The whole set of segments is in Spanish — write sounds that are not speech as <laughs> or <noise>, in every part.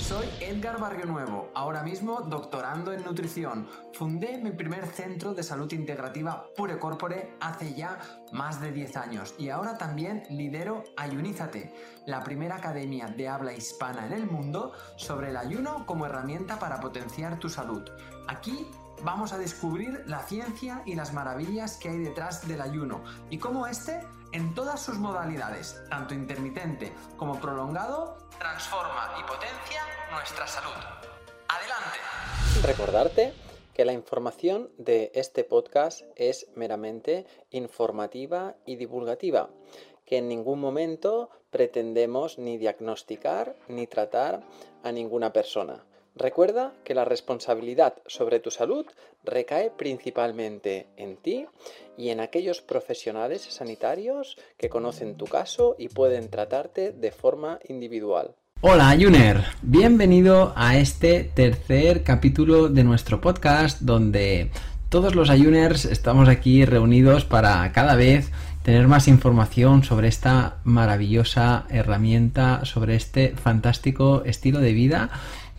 Soy Edgar Barrio Nuevo, ahora mismo doctorando en nutrición. Fundé mi primer centro de salud integrativa Pure Corpore hace ya más de 10 años y ahora también lidero Ayunízate, la primera academia de habla hispana en el mundo sobre el ayuno como herramienta para potenciar tu salud. Aquí vamos a descubrir la ciencia y las maravillas que hay detrás del ayuno y cómo este, en todas sus modalidades, tanto intermitente como prolongado, transforma y potencia nuestra salud. Adelante. Recordarte que la información de este podcast es meramente informativa y divulgativa, que en ningún momento pretendemos ni diagnosticar ni tratar a ninguna persona. Recuerda que la responsabilidad sobre tu salud recae principalmente en ti y en aquellos profesionales sanitarios que conocen tu caso y pueden tratarte de forma individual. Hola Juner, bienvenido a este tercer capítulo de nuestro podcast donde todos los Ayuners estamos aquí reunidos para cada vez tener más información sobre esta maravillosa herramienta, sobre este fantástico estilo de vida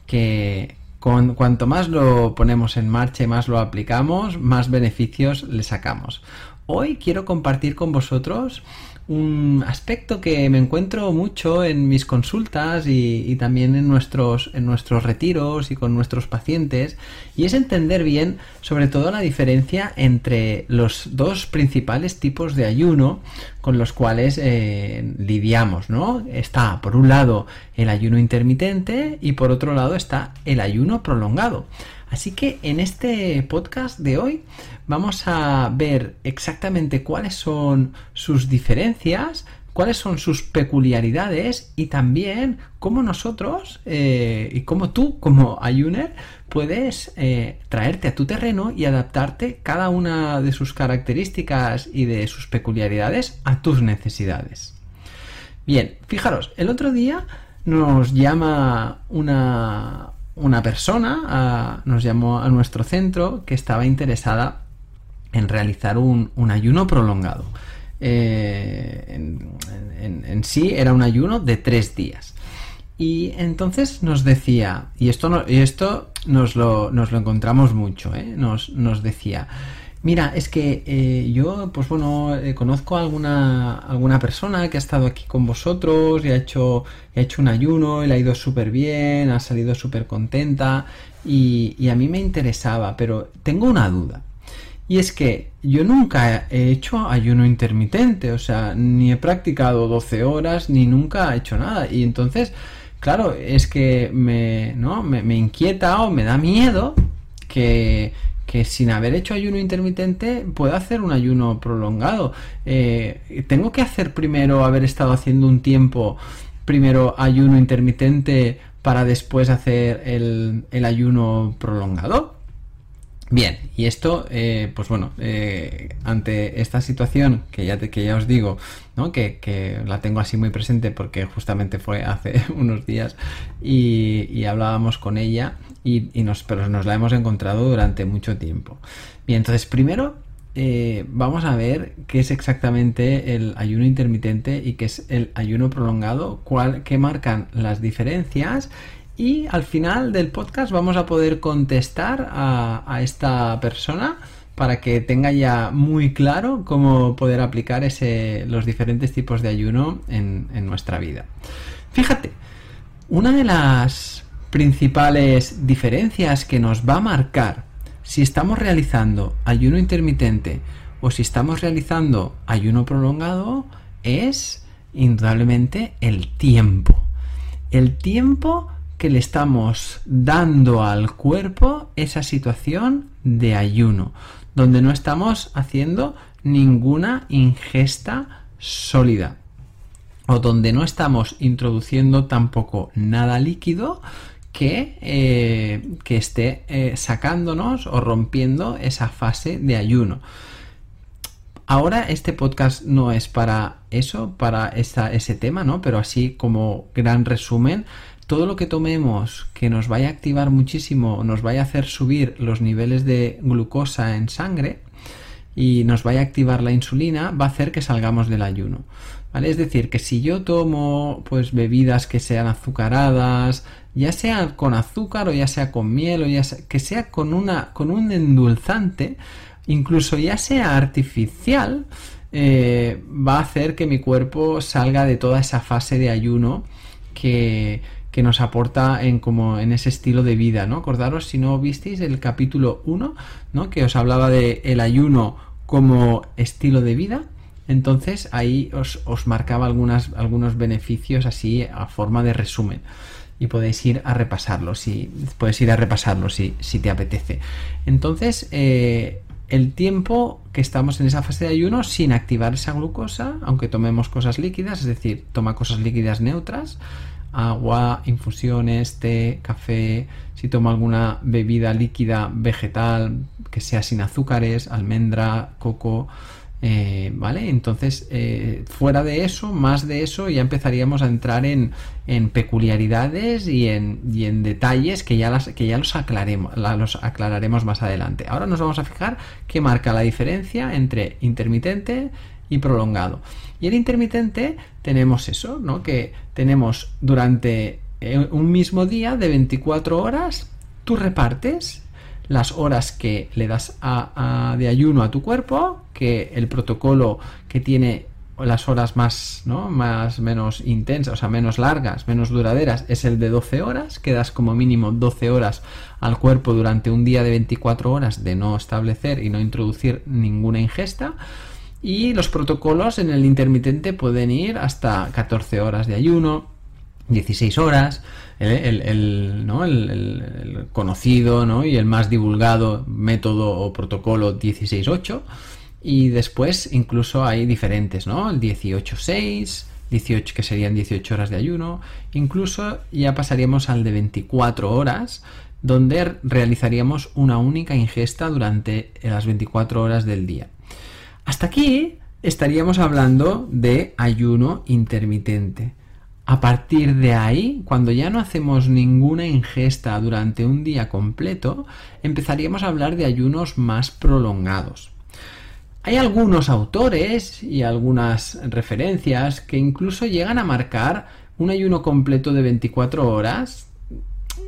que con, cuanto más lo ponemos en marcha y más lo aplicamos, más beneficios le sacamos. Hoy quiero compartir con vosotros un aspecto que me encuentro mucho en mis consultas y, también en nuestros, en nuestros retiros y con nuestros pacientes y es entender bien sobre todo la diferencia entre los dos principales tipos de ayuno con los cuales eh, lidiamos, ¿no? Está por un lado el ayuno intermitente y por otro lado está el ayuno prolongado. Así que en este podcast de hoy vamos a ver exactamente cuáles son sus diferencias, cuáles son sus peculiaridades y también cómo nosotros eh, y cómo tú como ayuner puedes eh, traerte a tu terreno y adaptarte cada una de sus características y de sus peculiaridades a tus necesidades. Bien, fijaros, el otro día nos llama una, una persona nos llamó a nuestro centro que estaba interesada en realizar un, ayuno prolongado. Eh, en, sí era un ayuno de tres días. Y entonces nos decía, y esto, y esto nos, lo, nos, lo, encontramos mucho, ¿eh? nos, nos decía, Mira, es que eh, yo, pues bueno, eh, conozco a alguna, alguna persona que ha estado aquí con vosotros y ha hecho, ha hecho un ayuno y le ha ido súper bien, ha salido súper contenta y, a mí me interesaba, pero tengo una duda. Y es que yo nunca he hecho ayuno intermitente, o sea, ni he practicado 12 horas, ni nunca he hecho nada. Y entonces, claro, es que me, ¿no? me inquieta o me da miedo que, que sin haber hecho ayuno intermitente puedo hacer un ayuno prolongado. Eh, tengo que hacer primero haber estado haciendo un tiempo, primero ayuno intermitente para después hacer el, el ayuno prolongado. Bien, y esto, eh, pues bueno, eh, ante esta situación que ya, que ya os digo, ¿no? que, la tengo así muy presente porque justamente fue hace <laughs> unos días y, hablábamos con ella, y, nos, pero nos la hemos encontrado durante mucho tiempo. Bien, entonces primero eh, vamos a ver qué es exactamente el ayuno intermitente y qué es el ayuno prolongado, cuál, qué marcan las diferencias y al final del podcast vamos a poder contestar a, esta persona para que tenga ya muy claro cómo poder aplicar ese, los diferentes tipos de ayuno en, en nuestra vida. Fíjate, una de las principales diferencias que nos va a marcar si estamos realizando ayuno intermitente o si estamos realizando ayuno prolongado es indudablemente el tiempo. El tiempo que le estamos dando al cuerpo esa situación de ayuno, donde no estamos haciendo ninguna ingesta sólida o donde no estamos introduciendo tampoco nada líquido que, eh, que esté eh, sacándonos o rompiendo esa fase de ayuno. Ahora este podcast no es para eso, para ese tema, ¿no? Pero así como gran resumen, todo lo que tomemos que nos vaya a activar muchísimo, nos vaya a hacer subir los niveles de glucosa en sangre y nos vaya a activar la insulina, va a hacer que salgamos del ayuno. ¿Vale? Es decir, que si yo tomo pues bebidas que sean azucaradas, ya sea con azúcar o ya sea con miel o ya sea, que sea con una con un endulzante, incluso ya sea artificial, eh, va a hacer que mi cuerpo salga de toda esa fase de ayuno que, que nos aporta en como en ese estilo de vida, ¿no? Acordaros si no visteis el capítulo 1, ¿no? Que os hablaba de el ayuno como estilo de vida. Entonces ahí os, os marcaba algunas, algunos beneficios así a forma de resumen y podéis ir a repasarlo si puedes ir a repasarlo si, si te apetece entonces eh, el tiempo que estamos en esa fase de ayuno sin activar esa glucosa aunque tomemos cosas líquidas es decir toma cosas líquidas neutras agua infusiones té café si tomo alguna bebida líquida vegetal que sea sin azúcares almendra coco eh, ¿Vale? Entonces, eh, fuera de eso, más de eso, ya empezaríamos a entrar en, peculiaridades y en, en, detalles que ya, las, que ya los, aclaremos, los aclararemos más adelante. Ahora nos vamos a fijar qué marca la diferencia entre intermitente y prolongado. Y el intermitente tenemos eso, ¿no? Que tenemos durante eh, un mismo día de 24 horas, tú repartes las horas que le das a, de ayuno a tu cuerpo, que el protocolo que tiene las horas más, ¿no? más menos intensas, o sea, menos largas, menos duraderas, es el de 12 horas, que das como mínimo 12 horas al cuerpo durante un día de 24 horas de no establecer y no introducir ninguna ingesta. Y los protocolos en el intermitente pueden ir hasta 14 horas de ayuno, 16 horas, el, conocido y el más divulgado método o protocolo 16.8 y después incluso hay diferentes, ¿no? El 18.6, 18 que serían 18 horas de ayuno, incluso ya pasaríamos al de 24 horas donde realizaríamos una única ingesta durante las 24 horas del día. Hasta aquí estaríamos hablando de ayuno intermitente. A partir de ahí, cuando ya no hacemos ninguna ingesta durante un día completo, empezaríamos a hablar de ayunos más prolongados. Hay algunos autores y algunas referencias que incluso llegan a marcar un ayuno completo de 24 horas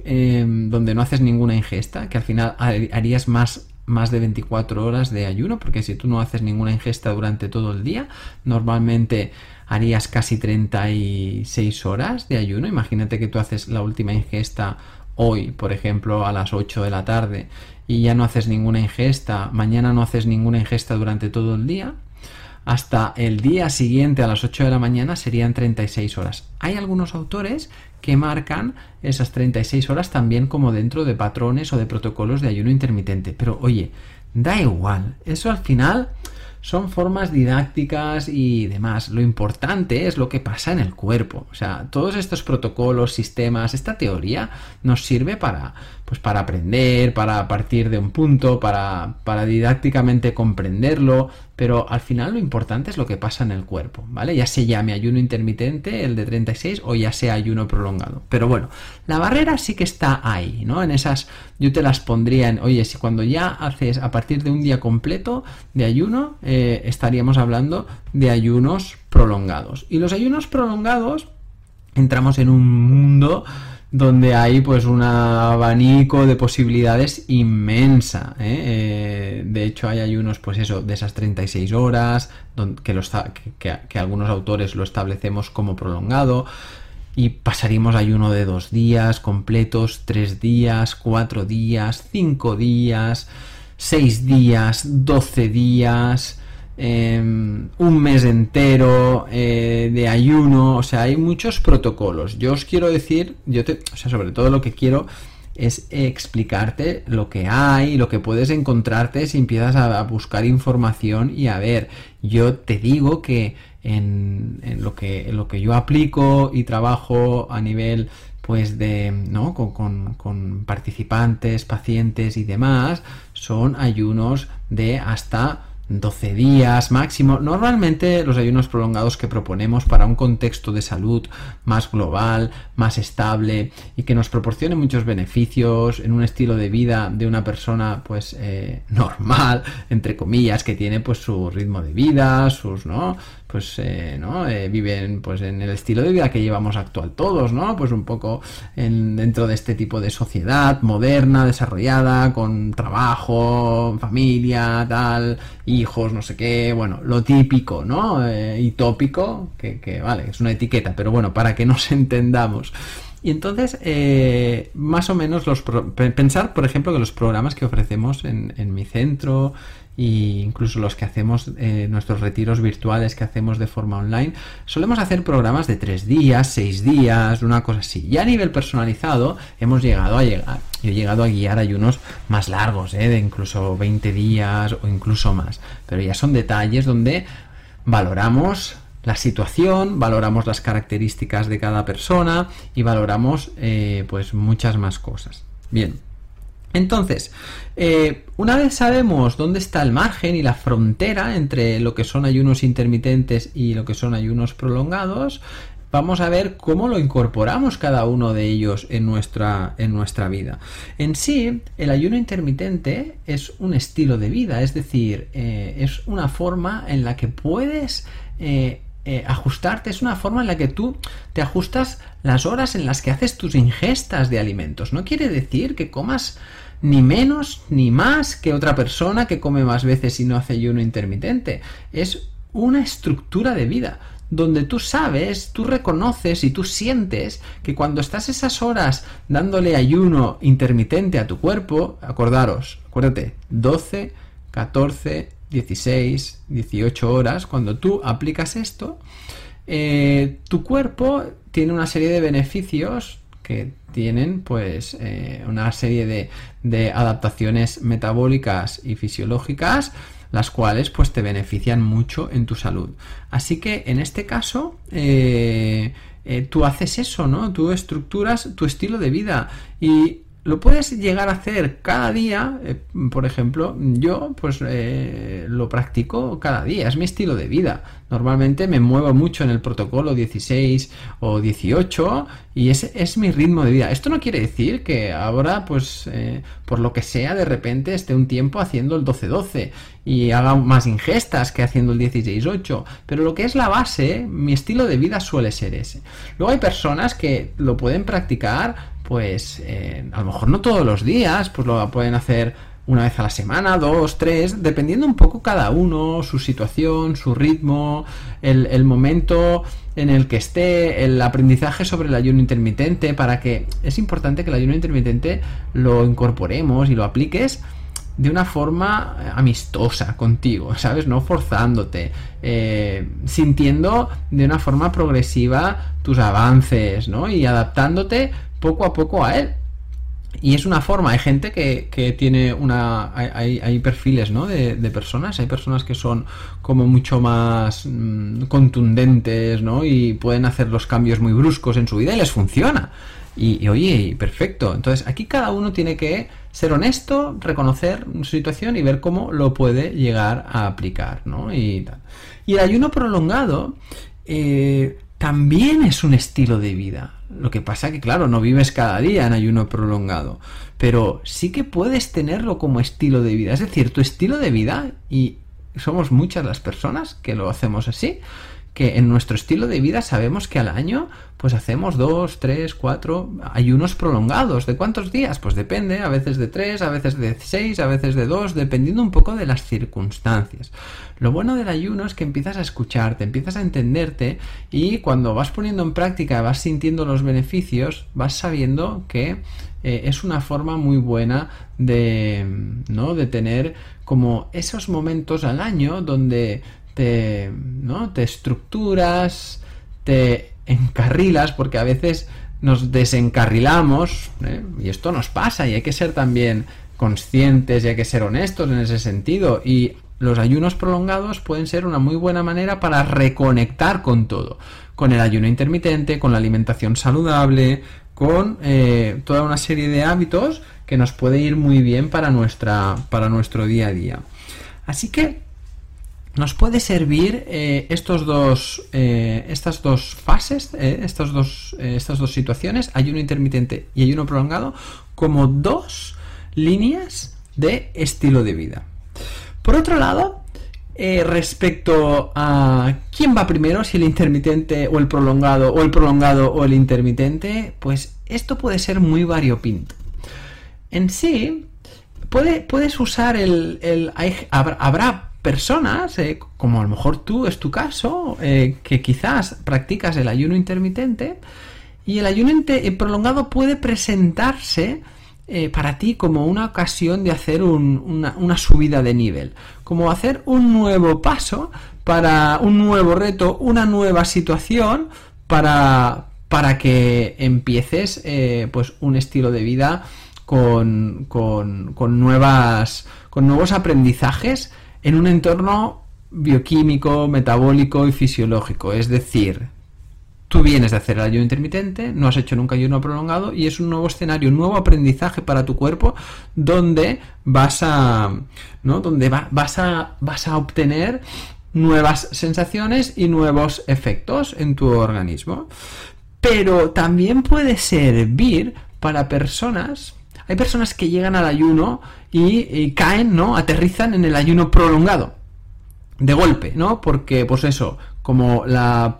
em, donde no haces ninguna ingesta, que al final harías más, más de 24 horas de ayuno, porque si tú no haces ninguna ingesta durante todo el día, normalmente harías casi 36 horas de ayuno. Imagínate que tú haces la última ingesta hoy, por ejemplo, a las 8 de la tarde y ya no haces ninguna ingesta, mañana no haces ninguna ingesta durante todo el día, hasta el día siguiente a las 8 de la mañana serían 36 horas. Hay algunos autores que marcan esas 36 horas también como dentro de patrones o de protocolos de ayuno intermitente. Pero oye, da igual, eso al final son formas didácticas y demás. Lo importante es lo que pasa en el cuerpo. O sea, todos estos protocolos, sistemas, esta teoría nos sirve para, pues para aprender, para partir de un punto, para, para didácticamente comprenderlo, pero al final lo importante es lo que pasa en el cuerpo, ¿vale? Ya se llame ayuno intermitente, el de 36, o ya sea ayuno prolongado. Pero bueno, la barrera sí que está ahí, ¿no? En esas, yo te las pondría en, oye, si cuando ya haces a partir de un día completo de ayuno, eh, estaríamos hablando de ayunos prolongados. Y los ayunos prolongados, entramos en un mundo donde hay pues un abanico de posibilidades inmensa. ¿eh? Eh, de hecho, hay ayunos, pues eso, de esas 36 horas, que, los, que, algunos autores lo establecemos como prolongado. Y pasaríamos ayuno de dos días completos, tres días, cuatro días, cinco días, seis días, doce días. Em, un mes entero eh, de ayuno, o sea, hay muchos protocolos. Yo os quiero decir, yo te, o sea, sobre todo lo que quiero es explicarte lo que hay, lo que puedes encontrarte si empiezas a, buscar información y a ver, yo te digo que en, lo que lo que yo aplico y trabajo a nivel pues de no con, con participantes, pacientes y demás, son ayunos de hasta 12 días máximo. Normalmente los ayunos prolongados que proponemos para un contexto de salud más global, más estable y que nos proporcione muchos beneficios en un estilo de vida de una persona pues eh, <laughs> normal, entre comillas, que tiene pues su ritmo de vida, sus, ¿no? Pues eh, ¿no? Eh, viven pues en el estilo de vida que llevamos actual todos, ¿no? Pues un poco en, dentro de este tipo de sociedad moderna, desarrollada, con trabajo, familia, tal, hijos, no sé qué, bueno, lo típico, ¿no? Eh, y tópico, que, que, vale, es una etiqueta, pero bueno, para que nos <laughs> entendamos. Y entonces, más o menos, los pensar, por ejemplo, que los programas que ofrecemos en, en mi centro, e incluso los que hacemos eh, nuestros retiros virtuales que hacemos de forma online, solemos hacer programas de tres días, seis días, una cosa así. Ya a nivel personalizado hemos llegado a llegar, he llegado a guiar ayunos más largos, eh, de incluso 20 días o incluso más. Pero ya son detalles donde valoramos la situación, valoramos las características de cada persona y valoramos eh, pues muchas más cosas. Bien. Entonces, eh, una vez sabemos dónde está el margen y la frontera entre lo que son ayunos intermitentes y lo que son ayunos prolongados, vamos a ver cómo lo incorporamos cada uno de ellos en nuestra, en nuestra vida. En sí, el ayuno intermitente es un estilo de vida, es decir, eh, es una forma en la que puedes ajustarte, es una forma en la que tú te ajustas las horas en las que haces tus ingestas de alimentos. No quiere decir que comas ni menos ni más que otra persona que come más veces y no hace ayuno intermitente. Es una estructura de vida donde tú sabes, tú reconoces y tú sientes que cuando estás esas horas dándole ayuno intermitente a tu cuerpo, acordaros, acuérdate, 12, 14, 16, 18 horas, cuando tú aplicas esto, eh, tu cuerpo tiene una serie de beneficios que tienen pues eh, una serie de, adaptaciones metabólicas y fisiológicas las cuales pues te benefician mucho en tu salud. Así que en este caso eh, tú haces eso no tú estructuras tu estilo de vida y lo puedes llegar a hacer cada día, eh, por ejemplo, yo pues eh, lo practico cada día, es mi estilo de vida. Normalmente me muevo mucho en el protocolo 16 o 18 y ese es mi ritmo de vida. Esto no quiere decir que ahora pues eh, por lo que sea de repente esté un tiempo haciendo el 12-12 y haga más ingestas que haciendo el 16-8, pero lo que es la base, mi estilo de vida suele ser ese. Luego hay personas que lo pueden practicar pues eh, a lo mejor no todos los días, pues lo pueden hacer una vez a la semana, dos, tres, dependiendo un poco cada uno, su situación, su ritmo, el, momento en el que esté, el aprendizaje sobre el ayuno intermitente, para que es importante que el ayuno intermitente lo incorporemos y lo apliques de una forma amistosa contigo, <laughs> ¿sabes? No forzándote, eh, sintiendo de una forma progresiva tus avances, ¿no? Y adaptándote poco a poco a él. Y es una forma, hay gente que, tiene una... Hay, hay perfiles, ¿no? De, personas, hay personas que son como mucho más mm, contundentes, ¿no? Y pueden hacer los cambios muy bruscos en su vida y les funciona. Y, oye, perfecto. Entonces aquí cada uno tiene que ser honesto, reconocer su situación y ver cómo lo puede llegar a aplicar, ¿no? Y, y el ayuno prolongado eh, también es un estilo de vida. Lo que pasa que, claro, no vives cada día en ayuno prolongado, pero sí que puedes tenerlo como estilo de vida. Es decir, tu estilo de vida, y somos muchas las personas que lo hacemos así, que en nuestro estilo de vida sabemos que al año pues hacemos dos, tres, cuatro ayunos prolongados. ¿De cuántos días? Pues depende, a veces de tres, a veces de seis, a veces de dos, dependiendo un poco de las circunstancias. Lo bueno del ayuno es que empiezas a escucharte, empiezas a entenderte y cuando vas poniendo en práctica, vas sintiendo los beneficios, vas sabiendo que eh, es una forma muy buena de, ¿no? de tener como esos momentos al año donde te, ¿no? te estructuras, te encarrilas, porque a veces nos desencarrilamos, ¿eh? y esto nos pasa, y hay que ser también conscientes y hay que ser honestos en ese sentido. Y los ayunos prolongados pueden ser una muy buena manera para reconectar con todo, con el ayuno intermitente, con la alimentación saludable, con eh, toda una serie de hábitos que nos puede ir muy bien para, nuestra, para nuestro día a día. Así que nos puede servir eh, estos dos, eh, estas dos fases, eh, estas, dos, estas dos situaciones, ayuno intermitente y ayuno prolongado, como dos líneas de estilo de vida. Por otro lado, respecto a quién va primero, si el intermitente o el prolongado, o el prolongado o el intermitente, pues esto puede ser muy variopinto. En sí, puedes usar el, el habrá personas, eh, como a lo mejor tú es tu caso, eh, que quizás practicas el ayuno intermitente y el ayuno eh, prolongado puede presentarse para ti como una ocasión de hacer una, subida de nivel, como hacer un nuevo paso para un nuevo reto, una nueva situación para, para que empieces pues un estilo de vida con, con, con, nuevas, con nuevos aprendizajes en un entorno bioquímico, metabólico y fisiológico. Es decir, tú vienes de hacer el ayuno intermitente, no has hecho nunca ayuno prolongado y es un nuevo escenario, un nuevo aprendizaje para tu cuerpo donde vas a, ¿no? Donde vas a, vas a obtener nuevas sensaciones y nuevos efectos en tu organismo. Pero también puede servir para personas hay personas que llegan al ayuno y, caen, ¿no? Aterrizan en el ayuno prolongado. De golpe, ¿no? Porque, pues eso, como la,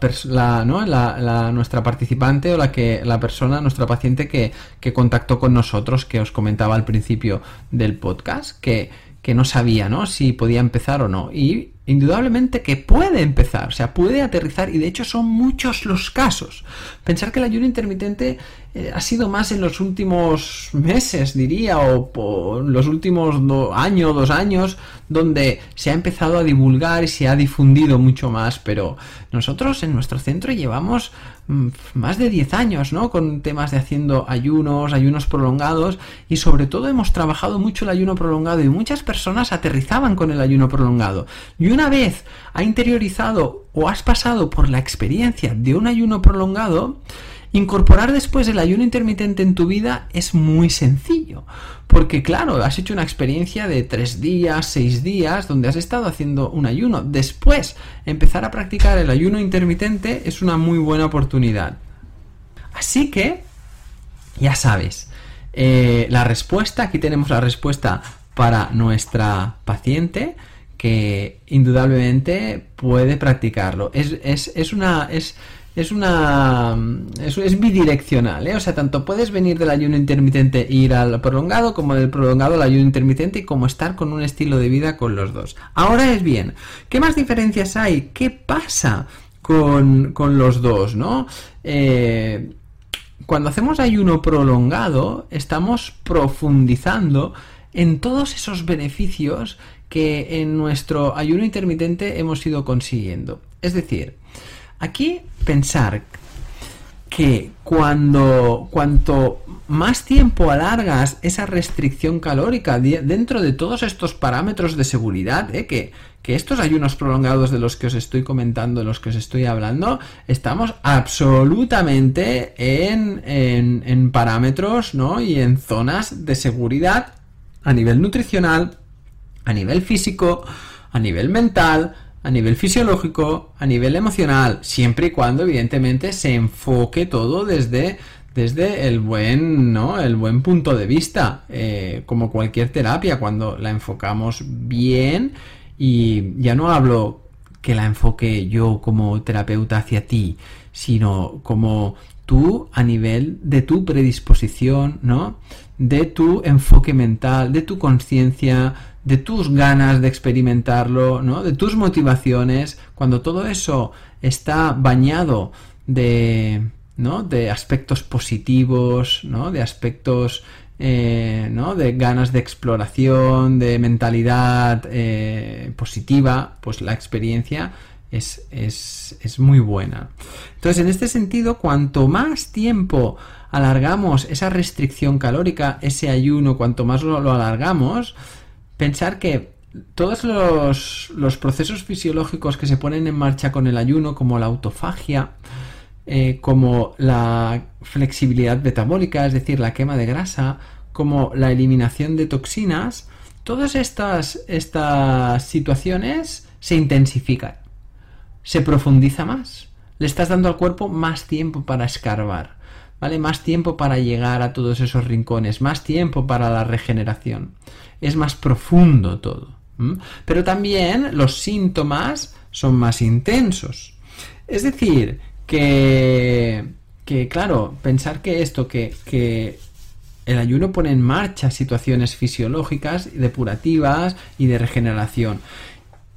¿no? la, nuestra participante o la que la persona, nuestra paciente que, que, contactó con nosotros, que os comentaba al principio del podcast, que, que no sabía, ¿no? Si podía empezar o no. Y indudablemente que puede empezar, o sea, puede aterrizar y de hecho son muchos los casos. Pensar que el ayuno intermitente eh, ha sido más en los últimos meses, diría, o los últimos do año, dos años, donde se ha empezado a divulgar y se ha difundido mucho más, pero nosotros en nuestro centro llevamos más de 10 años, ¿no? Con temas de haciendo ayunos, ayunos prolongados y sobre todo hemos trabajado mucho el ayuno prolongado y muchas personas aterrizaban con el ayuno prolongado una vez ha interiorizado o has pasado por la experiencia de un ayuno prolongado, incorporar después el ayuno intermitente en tu vida es muy sencillo. Porque claro, has hecho una experiencia de tres días, seis días, donde has estado haciendo un ayuno. Después, empezar a practicar el ayuno intermitente es una muy buena oportunidad. Así que, ya sabes, eh, la respuesta, aquí tenemos la respuesta para nuestra paciente que indudablemente puede practicarlo. Es, es, es una... Es, es una es, es bidireccional, ¿eh? o sea, tanto puedes venir del ayuno intermitente e ir al prolongado, como del prolongado al ayuno intermitente y como estar con un estilo de vida con los dos. Ahora es bien, ¿qué más diferencias hay? ¿Qué pasa con, con los dos, no? Eh, cuando hacemos ayuno prolongado, estamos profundizando en todos esos beneficios que en nuestro ayuno intermitente hemos ido consiguiendo. Es decir, aquí pensar que cuando cuanto más tiempo alargas esa restricción calórica dentro de todos estos parámetros de seguridad, ¿eh? que, estos ayunos prolongados de los que os estoy comentando, de los que os estoy hablando, estamos absolutamente en, en, en parámetros ¿no? y en zonas de seguridad a nivel nutricional, a nivel físico, a nivel mental, a nivel fisiológico, a nivel emocional, siempre y cuando evidentemente se enfoque todo desde, desde el buen, ¿no? El buen punto de vista, eh, como cualquier terapia, cuando la enfocamos bien y ya no hablo que la enfoque yo como terapeuta hacia ti, sino como tú a nivel de tu predisposición, ¿no? De tu enfoque mental, de tu conciencia, de tus ganas de experimentarlo, ¿no? De tus motivaciones, cuando todo eso está bañado de, ¿no? De aspectos positivos, ¿no? De aspectos, eh, ¿no? De ganas de exploración, de mentalidad eh, positiva, pues la experiencia es, es, es muy buena. Entonces, en este sentido, cuanto más tiempo alargamos esa restricción calórica, ese ayuno, cuanto más lo alargamos, pensar que todos los, procesos fisiológicos que se ponen en marcha con el ayuno, como la autofagia, eh, como la flexibilidad metabólica, es decir, la quema de grasa, como la eliminación de toxinas, todas estas, estas situaciones se intensifican, se profundiza más. Le estás dando al cuerpo más tiempo para escarbar, ¿vale? Más tiempo para llegar a todos esos rincones, más tiempo para la regeneración. Es más profundo todo. Pero también los síntomas son más intensos. Es decir, que, que claro, pensar que esto, que, que el ayuno pone en marcha situaciones fisiológicas, depurativas y de regeneración.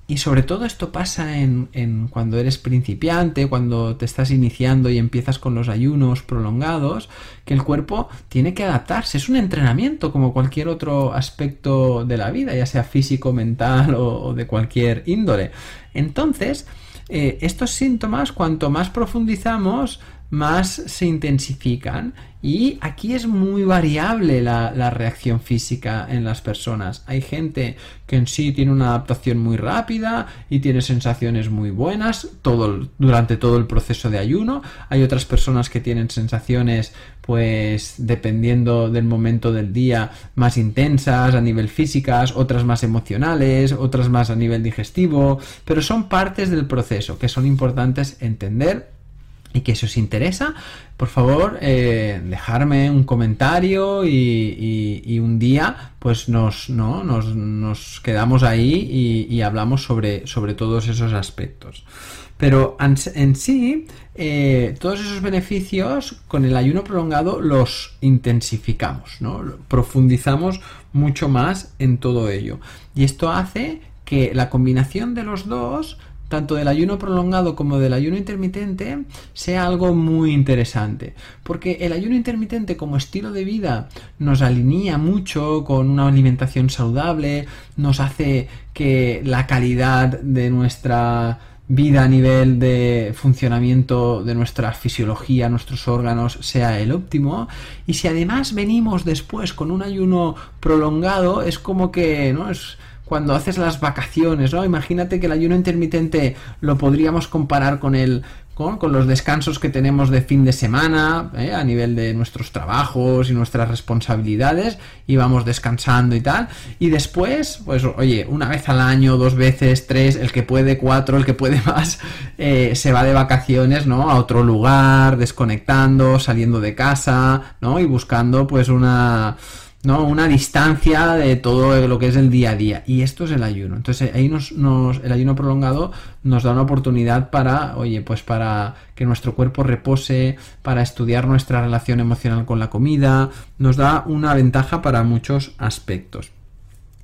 Y sobre todo esto pasa en, cuando eres principiante, cuando te estás iniciando y empiezas con los ayunos prolongados, que el cuerpo tiene que adaptarse. Es un entrenamiento como cualquier otro aspecto de la vida, ya sea físico, mental o, de cualquier índole. Entonces, eh, estos síntomas, cuanto más profundizamos, más se intensifican y aquí es muy variable la, reacción física en las personas. Hay gente que en sí tiene una adaptación muy rápida y tiene sensaciones muy buenas todo, durante todo el proceso de ayuno. Hay otras personas que tienen sensaciones pues dependiendo del momento del día más intensas a nivel físicas, otras más emocionales, otras más a nivel digestivo, pero son partes del proceso que son importantes entender y que si os interesa, por favor, eh, dejarme un comentario y, un día pues nos, ¿no? nos, quedamos ahí y, hablamos sobre, sobre, todos esos aspectos. Pero en, sí, eh, todos esos beneficios con el ayuno prolongado los intensificamos, ¿no? profundizamos mucho más en todo ello. Y esto hace que la combinación de los dos tanto del ayuno prolongado como del ayuno intermitente sea algo muy interesante. Porque el ayuno intermitente como estilo de vida nos alinea mucho con una alimentación saludable, nos hace que la calidad de nuestra vida a nivel de funcionamiento de nuestra fisiología, nuestros órganos, sea el óptimo. Y si además venimos después con un ayuno prolongado, es como que, ¿no? Es, cuando haces las vacaciones, ¿no? Imagínate que el ayuno intermitente lo podríamos comparar con el con, los descansos que tenemos de fin de semana, ¿eh? a nivel de nuestros trabajos y nuestras responsabilidades, y vamos descansando y tal. Y después, pues oye, una vez al año, dos veces, tres, el que puede, cuatro, el que puede más, <laughs> eh, se va de vacaciones, ¿no? A otro lugar, desconectando, saliendo de casa, ¿no? Y buscando pues una ¿no? Una distancia de todo lo que es el día a día. Y esto es el ayuno. Entonces ahí nos, el ayuno prolongado nos da una oportunidad para, oye, pues para que nuestro cuerpo repose, para estudiar nuestra relación emocional con la comida, nos da una ventaja para muchos aspectos.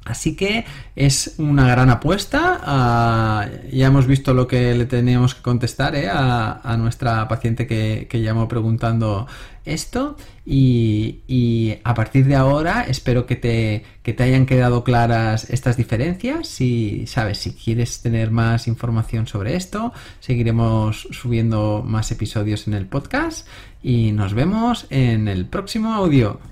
Así que es una gran apuesta. Ah, ya hemos visto lo que le teníamos que contestar ¿eh? a, nuestra paciente que, llamó preguntando esto. Y, a partir de ahora espero que te, que te, hayan quedado claras estas diferencias. Si sabes, si quieres tener más información sobre esto, seguiremos subiendo más episodios en el podcast. Y nos vemos en el próximo audio.